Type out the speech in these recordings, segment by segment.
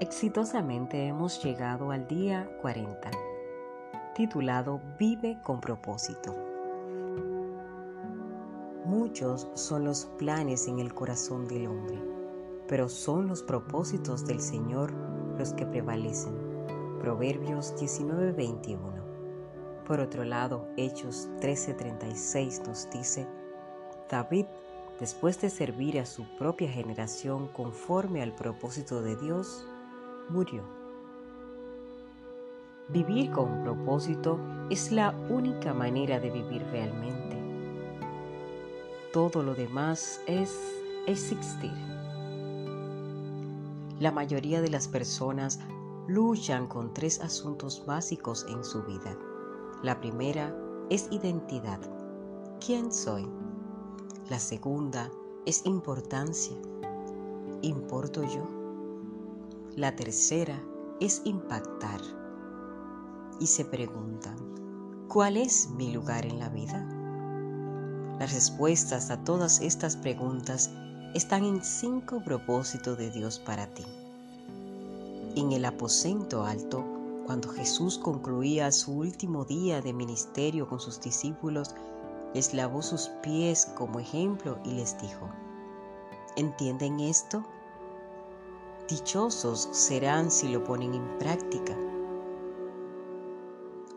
Exitosamente hemos llegado al día 40, titulado Vive con propósito. Muchos son los planes en el corazón del hombre, pero son los propósitos del Señor los que prevalecen. Proverbios 19:21. Por otro lado, Hechos 13:36 nos dice, David, después de servir a su propia generación conforme al propósito de Dios, murió. Vivir con propósito es la única manera de vivir realmente. Todo lo demás es existir. La mayoría de las personas luchan con tres asuntos básicos en su vida. La primera es identidad. ¿Quién soy? La segunda es importancia. ¿Importo yo? La tercera es impactar. Y se preguntan, ¿cuál es mi lugar en la vida? Las respuestas a todas estas preguntas están en cinco propósitos de Dios para ti. En el aposento alto, cuando Jesús concluía su último día de ministerio con sus discípulos, les lavó sus pies como ejemplo y les dijo, ¿entienden esto? Dichosos serán si lo ponen en práctica.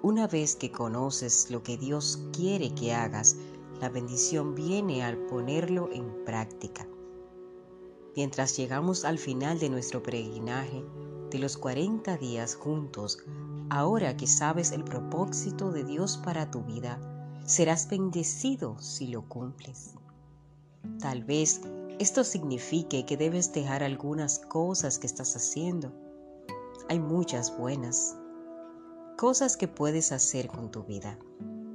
Una vez que conoces lo que Dios quiere que hagas, la bendición viene al ponerlo en práctica. Mientras llegamos al final de nuestro peregrinaje de los 40 días juntos, ahora que sabes el propósito de Dios para tu vida, serás bendecido si lo cumples. Tal vez esto signifique que debes dejar algunas cosas que estás haciendo. Hay muchas buenas cosas que puedes hacer con tu vida,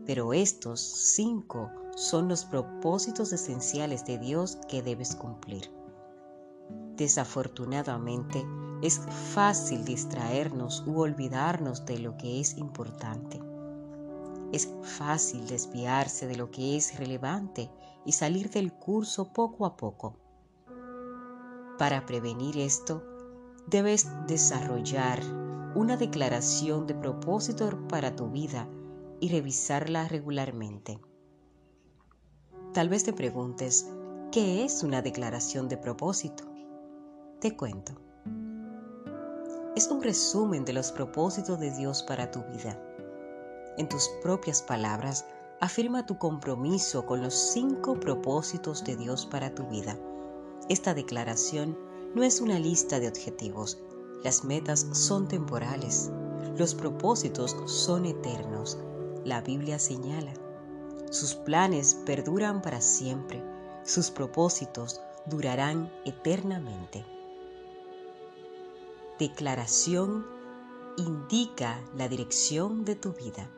pero estos cinco son los propósitos esenciales de Dios que debes cumplir. Desafortunadamente, es fácil distraernos u olvidarnos de lo que es importante. Es fácil desviarse de lo que es relevante y salir del curso poco a poco. Para prevenir esto, debes desarrollar una declaración de propósito para tu vida y revisarla regularmente. Tal vez te preguntes, ¿qué es una declaración de propósito? Te cuento. Es un resumen de los propósitos de Dios para tu vida. En tus propias palabras, afirma tu compromiso con los cinco propósitos de Dios para tu vida. Esta declaración no es una lista de objetivos. Las metas son temporales. Los propósitos son eternos. La Biblia señala. Sus planes perduran para siempre. Sus propósitos durarán eternamente. Declaración indica la dirección de tu vida.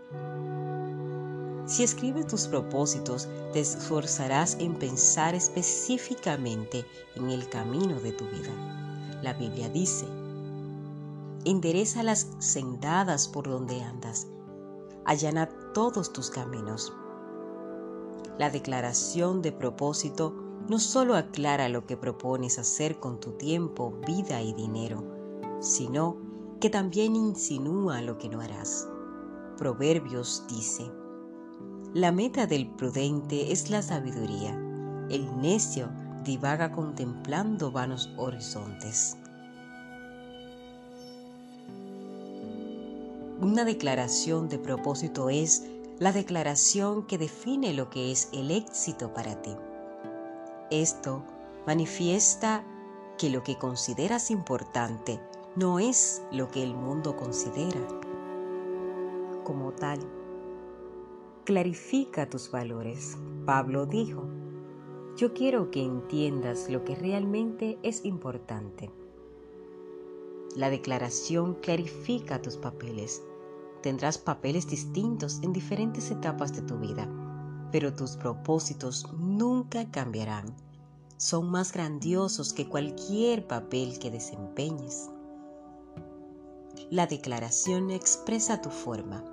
Si escribes tus propósitos, te esforzarás en pensar específicamente en el camino de tu vida. La Biblia dice, endereza las sendadas por donde andas, allana todos tus caminos. La declaración de propósito no solo aclara lo que propones hacer con tu tiempo, vida y dinero, sino que también insinúa lo que no harás. Proverbios dice, la meta del prudente es la sabiduría. El necio divaga contemplando vanos horizontes. Una declaración de propósito es la declaración que define lo que es el éxito para ti. Esto manifiesta que lo que consideras importante no es lo que el mundo considera como tal Clarifica tus valores. Pablo dijo, yo quiero que entiendas lo que realmente es importante. La declaración clarifica tus papeles. Tendrás papeles distintos en diferentes etapas de tu vida, pero tus propósitos nunca cambiarán. Son más grandiosos que cualquier papel que desempeñes. La declaración expresa tu forma.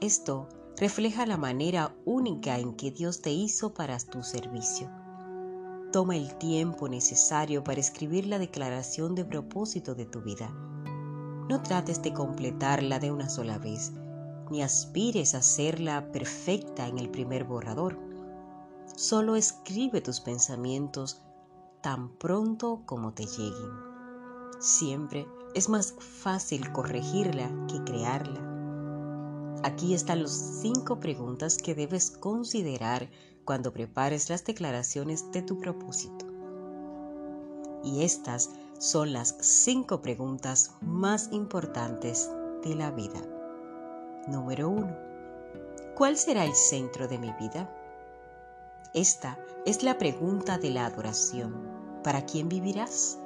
Esto refleja la manera única en que Dios te hizo para tu servicio. Toma el tiempo necesario para escribir la declaración de propósito de tu vida. No trates de completarla de una sola vez, ni aspires a hacerla perfecta en el primer borrador. Solo escribe tus pensamientos tan pronto como te lleguen. Siempre es más fácil corregirla que crearla. Aquí están las cinco preguntas que debes considerar cuando prepares las declaraciones de tu propósito. Y estas son las cinco preguntas más importantes de la vida. Número 1. ¿Cuál será el centro de mi vida? Esta es la pregunta de la adoración. ¿Para quién vivirás?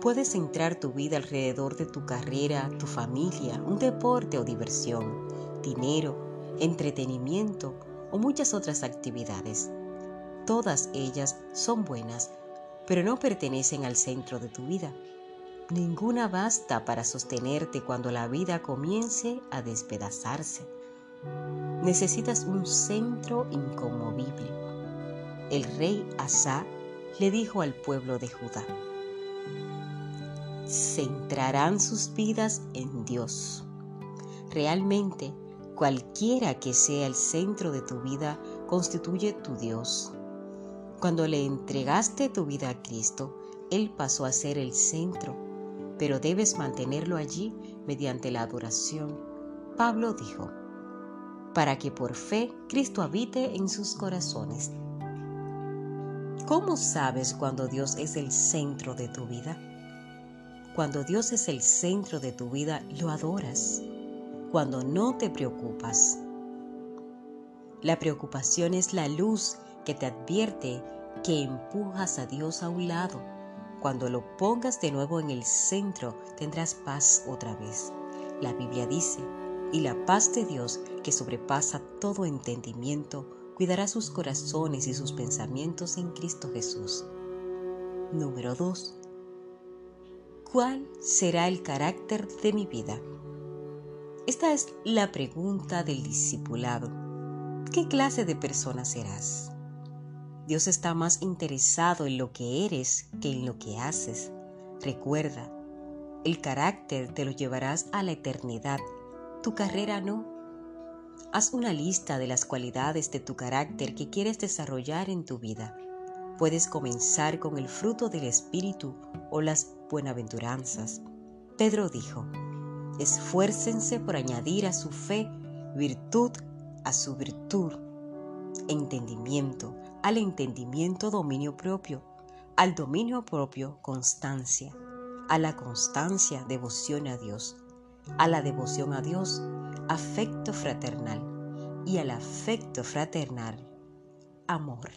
Puedes centrar tu vida alrededor de tu carrera, tu familia, un deporte o diversión, dinero, entretenimiento o muchas otras actividades. Todas ellas son buenas, pero no pertenecen al centro de tu vida. Ninguna basta para sostenerte cuando la vida comience a despedazarse. Necesitas un centro inconmovible. El rey Asa le dijo al pueblo de Judá, centrarán sus vidas en Dios. Realmente Cualquiera que sea el centro de tu vida constituye tu Dios. Cuando le entregaste tu vida a Cristo, Él pasó a ser el centro, pero debes mantenerlo allí mediante la adoración. Pablo dijo, para que por fe Cristo habite en sus corazones. ¿Cómo sabes cuando Dios es el centro de tu vida? Cuando Dios es el centro de tu vida, lo adoras cuando no te preocupas. La preocupación es la luz que te advierte que empujas a Dios a un lado. Cuando lo pongas de nuevo en el centro, tendrás paz otra vez. La Biblia dice, y la paz de Dios, que sobrepasa todo entendimiento, cuidará sus corazones y sus pensamientos en Cristo Jesús. Número 2. ¿Cuál será el carácter de mi vida? Esta es la pregunta del discipulado. ¿Qué clase de persona serás? Dios está más interesado en lo que eres que en lo que haces. Recuerda, el carácter te lo llevarás a la eternidad, tu carrera no. Haz una lista de las cualidades de tu carácter que quieres desarrollar en tu vida. Puedes comenzar con el fruto del Espíritu o las buenaventuranzas. Pedro dijo, Esfuércense por añadir a su fe virtud a su virtud, entendimiento, al entendimiento dominio propio, al dominio propio constancia, a la constancia devoción a Dios, a la devoción a Dios afecto fraternal y al afecto fraternal amor.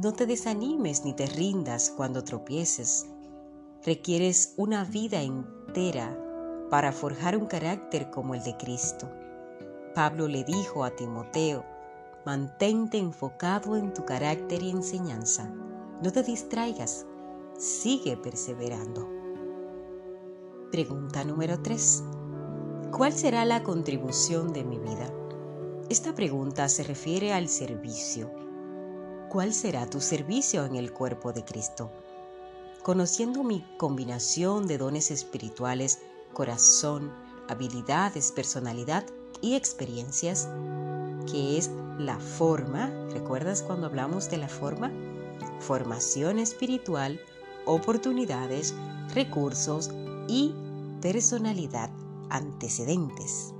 No te desanimes ni te rindas cuando tropieces requieres una vida entera para forjar un carácter como el de Cristo. Pablo le dijo a Timoteo, mantente enfocado en tu carácter y enseñanza. No te distraigas, sigue perseverando. Pregunta número 3. ¿Cuál será la contribución de mi vida? Esta pregunta se refiere al servicio. ¿Cuál será tu servicio en el cuerpo de Cristo? conociendo mi combinación de dones espirituales, corazón, habilidades, personalidad y experiencias, que es la forma, ¿recuerdas cuando hablamos de la forma? Formación espiritual, oportunidades, recursos y personalidad antecedentes.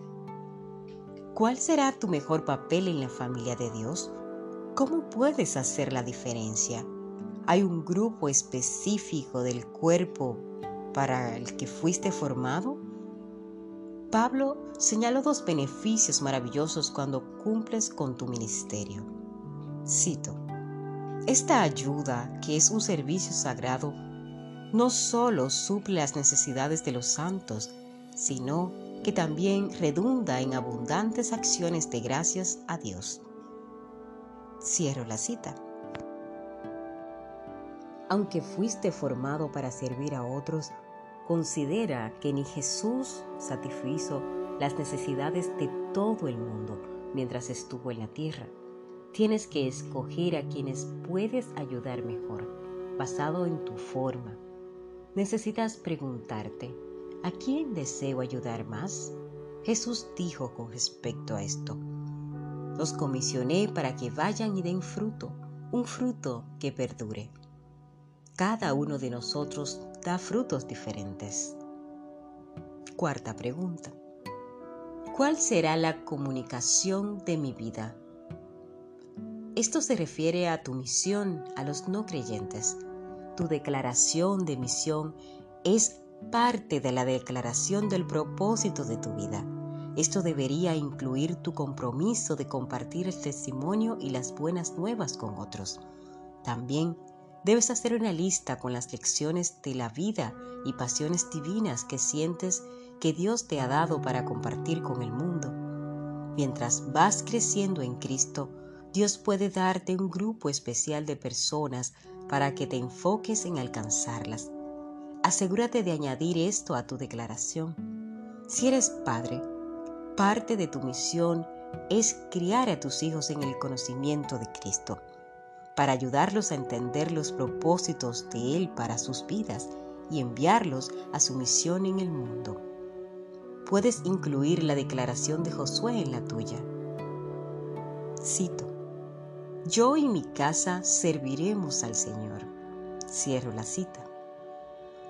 ¿Cuál será tu mejor papel en la familia de Dios? ¿Cómo puedes hacer la diferencia? hay un grupo específico del cuerpo para el que fuiste formado? Pablo señaló dos beneficios maravillosos cuando cumples con tu ministerio. Cito, esta ayuda, que es un servicio sagrado, no solo suple las necesidades de los santos, sino que también redunda en abundantes acciones de gracias a Dios. Cierro la cita. Aunque fuiste formado para servir a otros, considera que ni Jesús satisfizo las necesidades de todo el mundo mientras estuvo en la tierra. tienes que escoger a quienes puedes ayudar mejor, basado en tu forma. Necesitas preguntarte, ¿a quién deseo ayudar más? Jesús dijo con respecto a esto, los comisioné para que vayan y den fruto, un fruto que perdure. Cada uno de nosotros da frutos diferentes. Cuarta pregunta. ¿Cuál será la comunicación de mi vida? Esto se refiere a tu misión a los no creyentes. Tu declaración de misión es parte de la declaración del propósito de tu vida. Esto debería incluir tu compromiso de compartir el testimonio y las buenas nuevas con otros. También debes hacer una lista con las lecciones de la vida y pasiones divinas que sientes que Dios te ha dado para compartir con el mundo. Mientras vas creciendo en Cristo, Dios puede darte un grupo especial de personas para que te enfoques en alcanzarlas. Asegúrate de añadir esto a tu declaración. Si eres padre, parte de tu misión es criar a tus hijos en el conocimiento de Cristo, para ayudarlos a entender los propósitos de Él para sus vidas y enviarlos a su misión en el mundo. Puedes incluir la declaración de Josué en la tuya. Cito, yo y mi casa serviremos al Señor. Cierro la cita.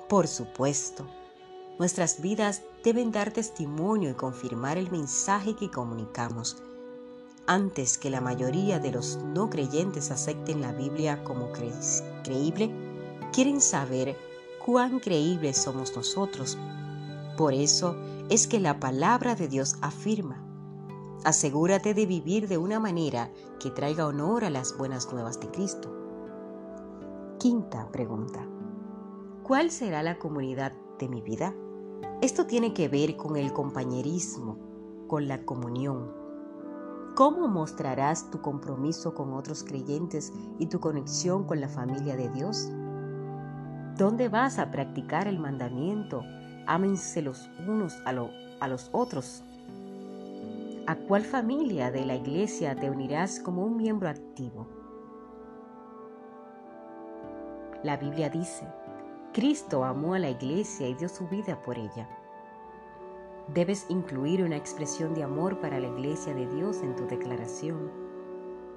Por supuesto, nuestras vidas deben dar testimonio y confirmar el mensaje que comunicamos. Antes que la mayoría de los no creyentes acepten la Biblia como creíble, quieren saber cuán creíbles somos nosotros. Por eso es que la palabra de Dios afirma, asegúrate de vivir de una manera que traiga honor a las buenas nuevas de Cristo. Quinta pregunta. ¿Cuál será la comunidad de mi vida? Esto tiene que ver con el compañerismo, con la comunión. ¿Cómo mostrarás tu compromiso con otros creyentes y tu conexión con la familia de Dios? ¿Dónde vas a practicar el mandamiento? Ámense los unos a, a los otros. ¿A cuál familia de la iglesia te unirás como un miembro activo? La Biblia dice, Cristo amó a la iglesia y dio su vida por ella. Debes incluir una expresión de amor para la iglesia de Dios en tu declaración.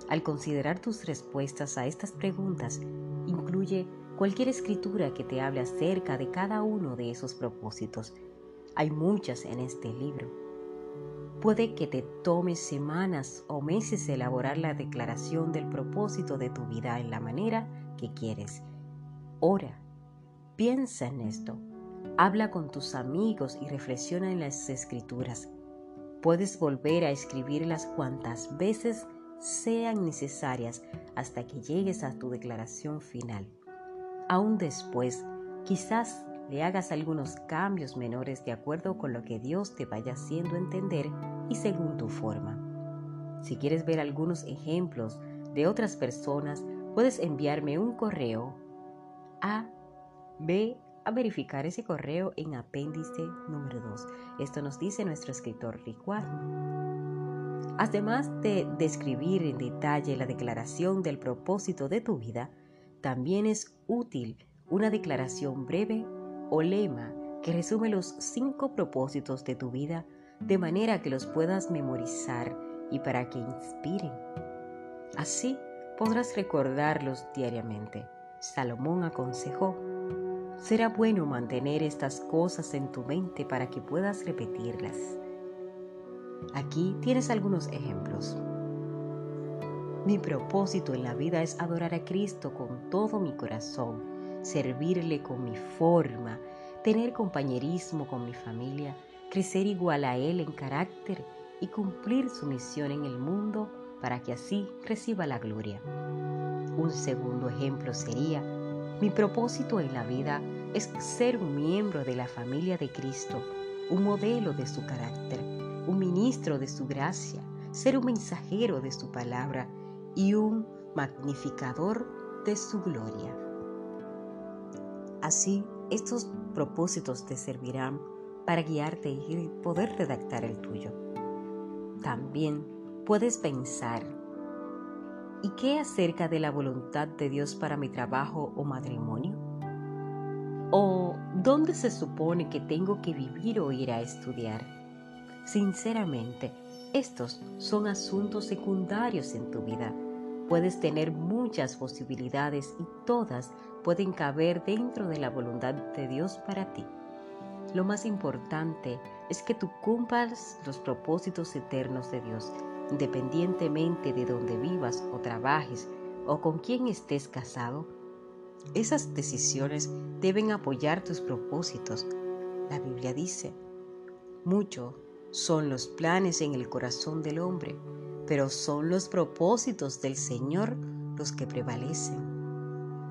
Al considerar tus respuestas a estas preguntas, incluye cualquier escritura que te hable acerca de cada uno de esos propósitos. Hay muchas en este libro. Puede que te tome semanas o meses elaborar la declaración del propósito de tu vida en la manera que quieres. Piensa en esto. Habla con tus amigos y reflexiona en las escrituras. Puedes volver a escribirlas cuantas veces sean necesarias hasta que llegues a tu declaración final. Aún después, quizás le hagas algunos cambios menores de acuerdo con lo que Dios te vaya haciendo entender y según tu forma. Si quieres ver algunos ejemplos de otras personas, puedes enviarme un correo a Ve a verificar ese correo en apéndice número 2. Esto nos dice nuestro escritor Rick Además de describir en detalle la declaración del propósito de tu vida, también es útil una declaración breve o lema que resume los cinco propósitos de tu vida de manera que los puedas memorizar y para que inspiren. Así podrás recordarlos diariamente. Salomón aconsejó, Será bueno mantener estas cosas en tu mente para que puedas repetirlas. Aquí tienes algunos ejemplos. Mi propósito en la vida es adorar a Cristo con todo mi corazón, servirle con mi forma, tener compañerismo con mi familia, crecer igual a Él en carácter y cumplir su misión en el mundo para que así reciba la gloria. Un segundo ejemplo sería mi propósito en la vida es ser un miembro de la familia de Cristo, un modelo de su carácter, un ministro de su gracia, ser un mensajero de su palabra y un magnificador de su gloria. Así, estos propósitos te servirán para guiarte y poder redactar el tuyo. También puedes pensar ¿Y qué acerca de la voluntad de Dios para mi trabajo o matrimonio? ¿O dónde se supone que tengo que vivir o ir a estudiar? Sinceramente, estos son asuntos secundarios en tu vida. Puedes tener muchas posibilidades y todas pueden caber dentro de la voluntad de Dios para ti. Lo más importante es que tú cumplas los propósitos eternos de Dios independientemente de donde vivas o trabajes o con quién estés casado, esas decisiones deben apoyar tus propósitos. La Biblia dice, mucho son los planes en el corazón del hombre, pero son los propósitos del Señor los que prevalecen.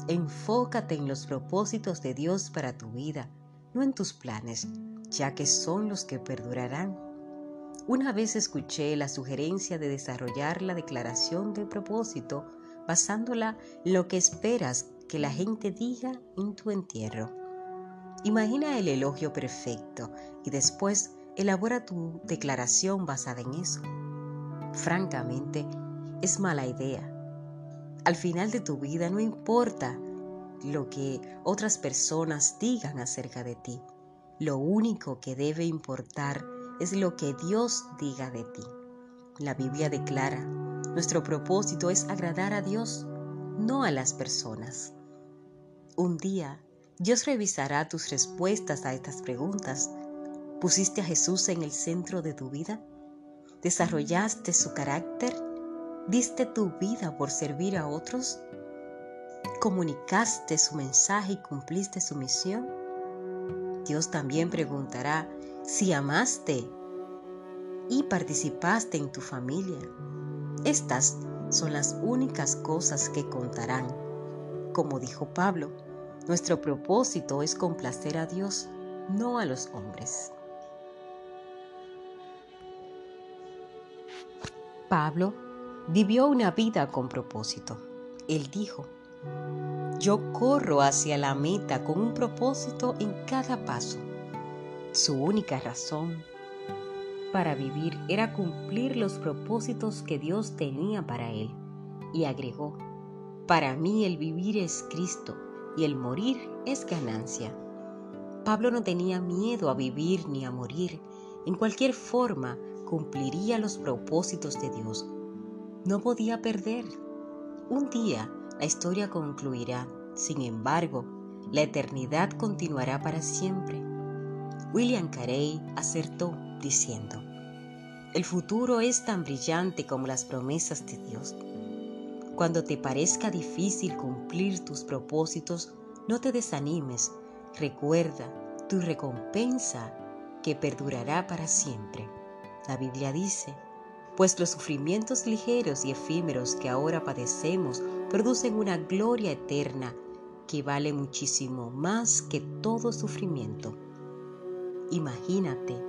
Enfócate en los propósitos de Dios para tu vida, no en tus planes, ya que son los que perdurarán. Una vez escuché la sugerencia de desarrollar la declaración de propósito basándola en lo que esperas que la gente diga en tu entierro. Imagina el elogio perfecto y después elabora tu declaración basada en eso. Francamente, es mala idea. Al final de tu vida no importa lo que otras personas digan acerca de ti. Lo único que debe importar es lo que Dios diga de ti. La Biblia declara, nuestro propósito es agradar a Dios, no a las personas. Un día, Dios revisará tus respuestas a estas preguntas. ¿Pusiste a Jesús en el centro de tu vida? ¿Desarrollaste su carácter? ¿Diste tu vida por servir a otros? ¿Comunicaste su mensaje y cumpliste su misión? Dios también preguntará si amaste y participaste en tu familia. Estas son las únicas cosas que contarán. Como dijo Pablo, nuestro propósito es complacer a Dios, no a los hombres. Pablo vivió una vida con propósito. Él dijo, yo corro hacia la meta con un propósito en cada paso. Su única razón para vivir era cumplir los propósitos que Dios tenía para él. Y agregó, para mí el vivir es Cristo y el morir es ganancia. Pablo no tenía miedo a vivir ni a morir. En cualquier forma cumpliría los propósitos de Dios. No podía perder. Un día la historia concluirá. Sin embargo, la eternidad continuará para siempre. William Carey acertó diciendo, el futuro es tan brillante como las promesas de Dios. Cuando te parezca difícil cumplir tus propósitos, no te desanimes. Recuerda tu recompensa que perdurará para siempre. La Biblia dice, pues los sufrimientos ligeros y efímeros que ahora padecemos producen una gloria eterna que vale muchísimo más que todo sufrimiento. Imagínate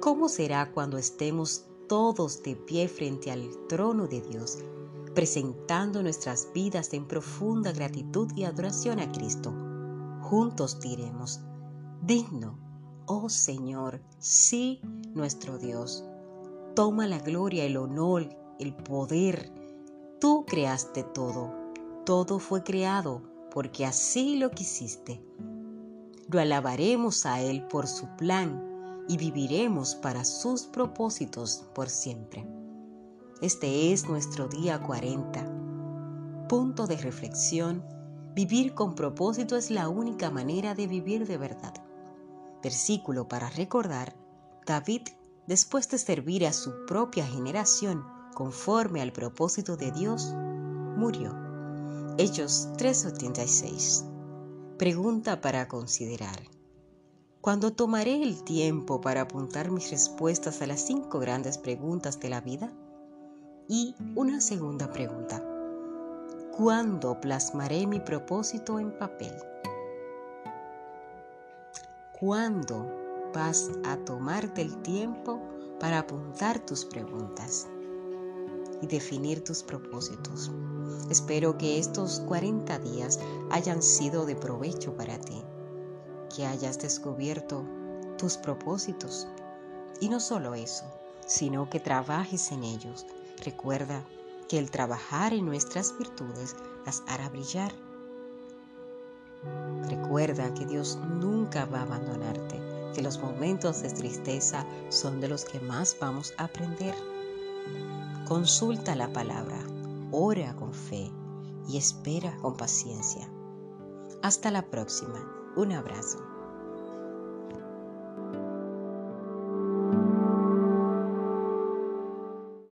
cómo será cuando estemos todos de pie frente al trono de Dios, presentando nuestras vidas en profunda gratitud y adoración a Cristo. Juntos diremos, digno, oh Señor, sí, nuestro Dios. Toma la gloria, el honor, el poder. Tú creaste todo. Todo fue creado porque así lo quisiste. Lo alabaremos a Él por su plan y viviremos para sus propósitos por siempre. Este es nuestro día 40. Punto de reflexión. Vivir con propósito es la única manera de vivir de verdad. Versículo para recordar. David, después de servir a su propia generación conforme al propósito de Dios, murió. Hechos 3:86. Pregunta para considerar. Cuando tomaré el tiempo para apuntar mis respuestas a las cinco grandes preguntas de la vida? Y una segunda pregunta. ¿Cuándo plasmaré mi propósito en papel? ¿Cuándo vas a tomarte el tiempo para apuntar tus preguntas y definir tus propósitos? Espero que estos 40 días hayan sido de provecho para ti que hayas descubierto tus propósitos. Y no solo eso, sino que trabajes en ellos. Recuerda, que el trabajar en nuestras virtudes las hará brillar. Recuerda que Dios nunca va a abandonarte, que los momentos de tristeza son de los que más vamos a aprender. Consulta la palabra, ora con fe y espera con paciencia. Hasta la próxima. Un abrazo.